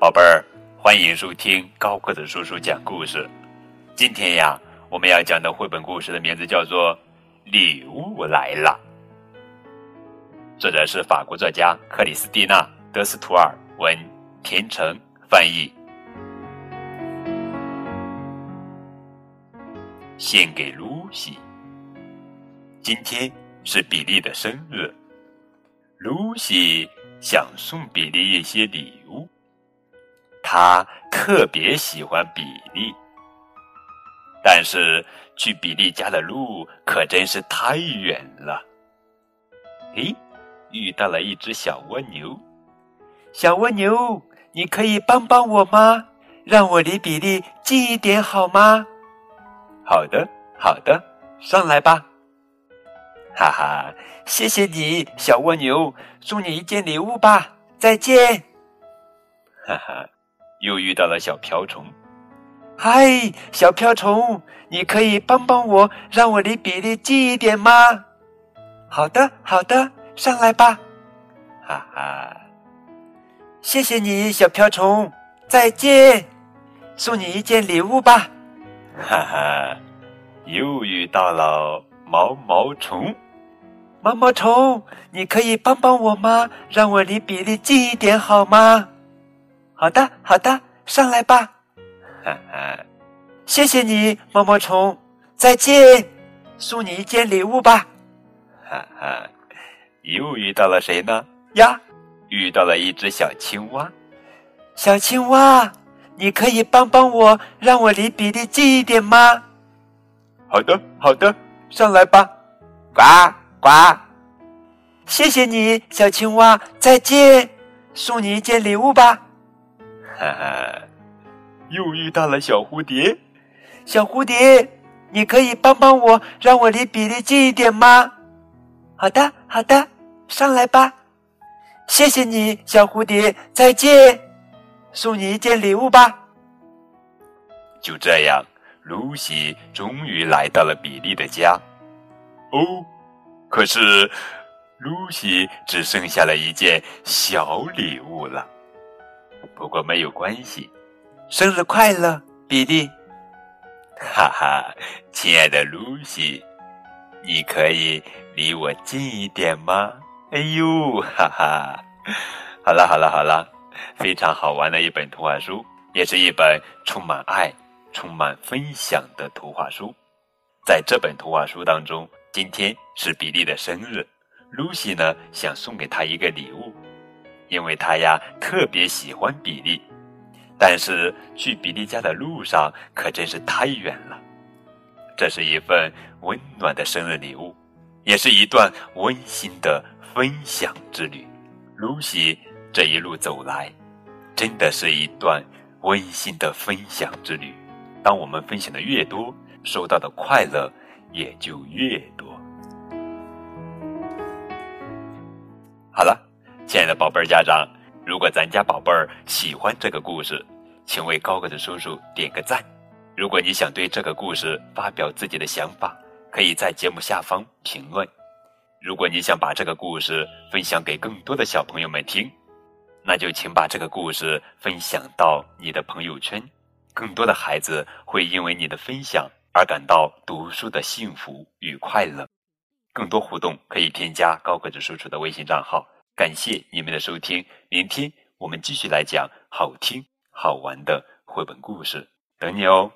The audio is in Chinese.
宝贝儿，欢迎收听高个子叔叔讲故事。今天呀，我们要讲的绘本故事的名字叫做《礼物来了》，作者是法国作家克里斯蒂娜·德斯图尔，文田成翻译。献给露西。今天是比利的生日，露西想送比利一些礼物。他特别喜欢比利，但是去比利家的路可真是太远了。诶，遇到了一只小蜗牛，小蜗牛，你可以帮帮我吗？让我离比利近一点好吗？好的，好的，上来吧。哈哈，谢谢你，小蜗牛，送你一件礼物吧。再见。哈哈。又遇到了小瓢虫，嗨，小瓢虫，你可以帮帮我，让我离比利近一点吗？好的，好的，上来吧。哈哈，谢谢你，小瓢虫，再见，送你一件礼物吧。哈哈，又遇到了毛毛虫，毛毛虫，你可以帮帮我吗？让我离比利近一点好吗？好的，好的，上来吧。哈哈，谢谢你，毛毛虫，再见，送你一件礼物吧。哈哈，又遇到了谁呢？呀，遇到了一只小青蛙。小青蛙，你可以帮帮我，让我离比利近一点吗？好的，好的，上来吧。呱呱，谢谢你，小青蛙，再见，送你一件礼物吧。哈哈，又遇到了小蝴蝶。小蝴蝶，你可以帮帮我，让我离比利近一点吗？好的，好的，上来吧。谢谢你，小蝴蝶，再见。送你一件礼物吧。就这样，露西终于来到了比利的家。哦，可是露西只剩下了一件小礼物了。不过没有关系，生日快乐，比利！哈哈，亲爱的露西，你可以离我近一点吗？哎呦，哈哈！好了好了好了，非常好玩的一本图画书，也是一本充满爱、充满分享的图画书。在这本图画书当中，今天是比利的生日，露西呢想送给他一个礼物。因为他呀特别喜欢比利，但是去比利家的路上可真是太远了。这是一份温暖的生日礼物，也是一段温馨的分享之旅。露西这一路走来，真的是一段温馨的分享之旅。当我们分享的越多，收到的快乐也就越多。好了。亲爱的宝贝儿家长，如果咱家宝贝儿喜欢这个故事，请为高个子叔叔点个赞。如果你想对这个故事发表自己的想法，可以在节目下方评论。如果你想把这个故事分享给更多的小朋友们听，那就请把这个故事分享到你的朋友圈，更多的孩子会因为你的分享而感到读书的幸福与快乐。更多互动可以添加高个子叔叔的微信账号。感谢你们的收听，明天我们继续来讲好听好玩的绘本故事，等你哦。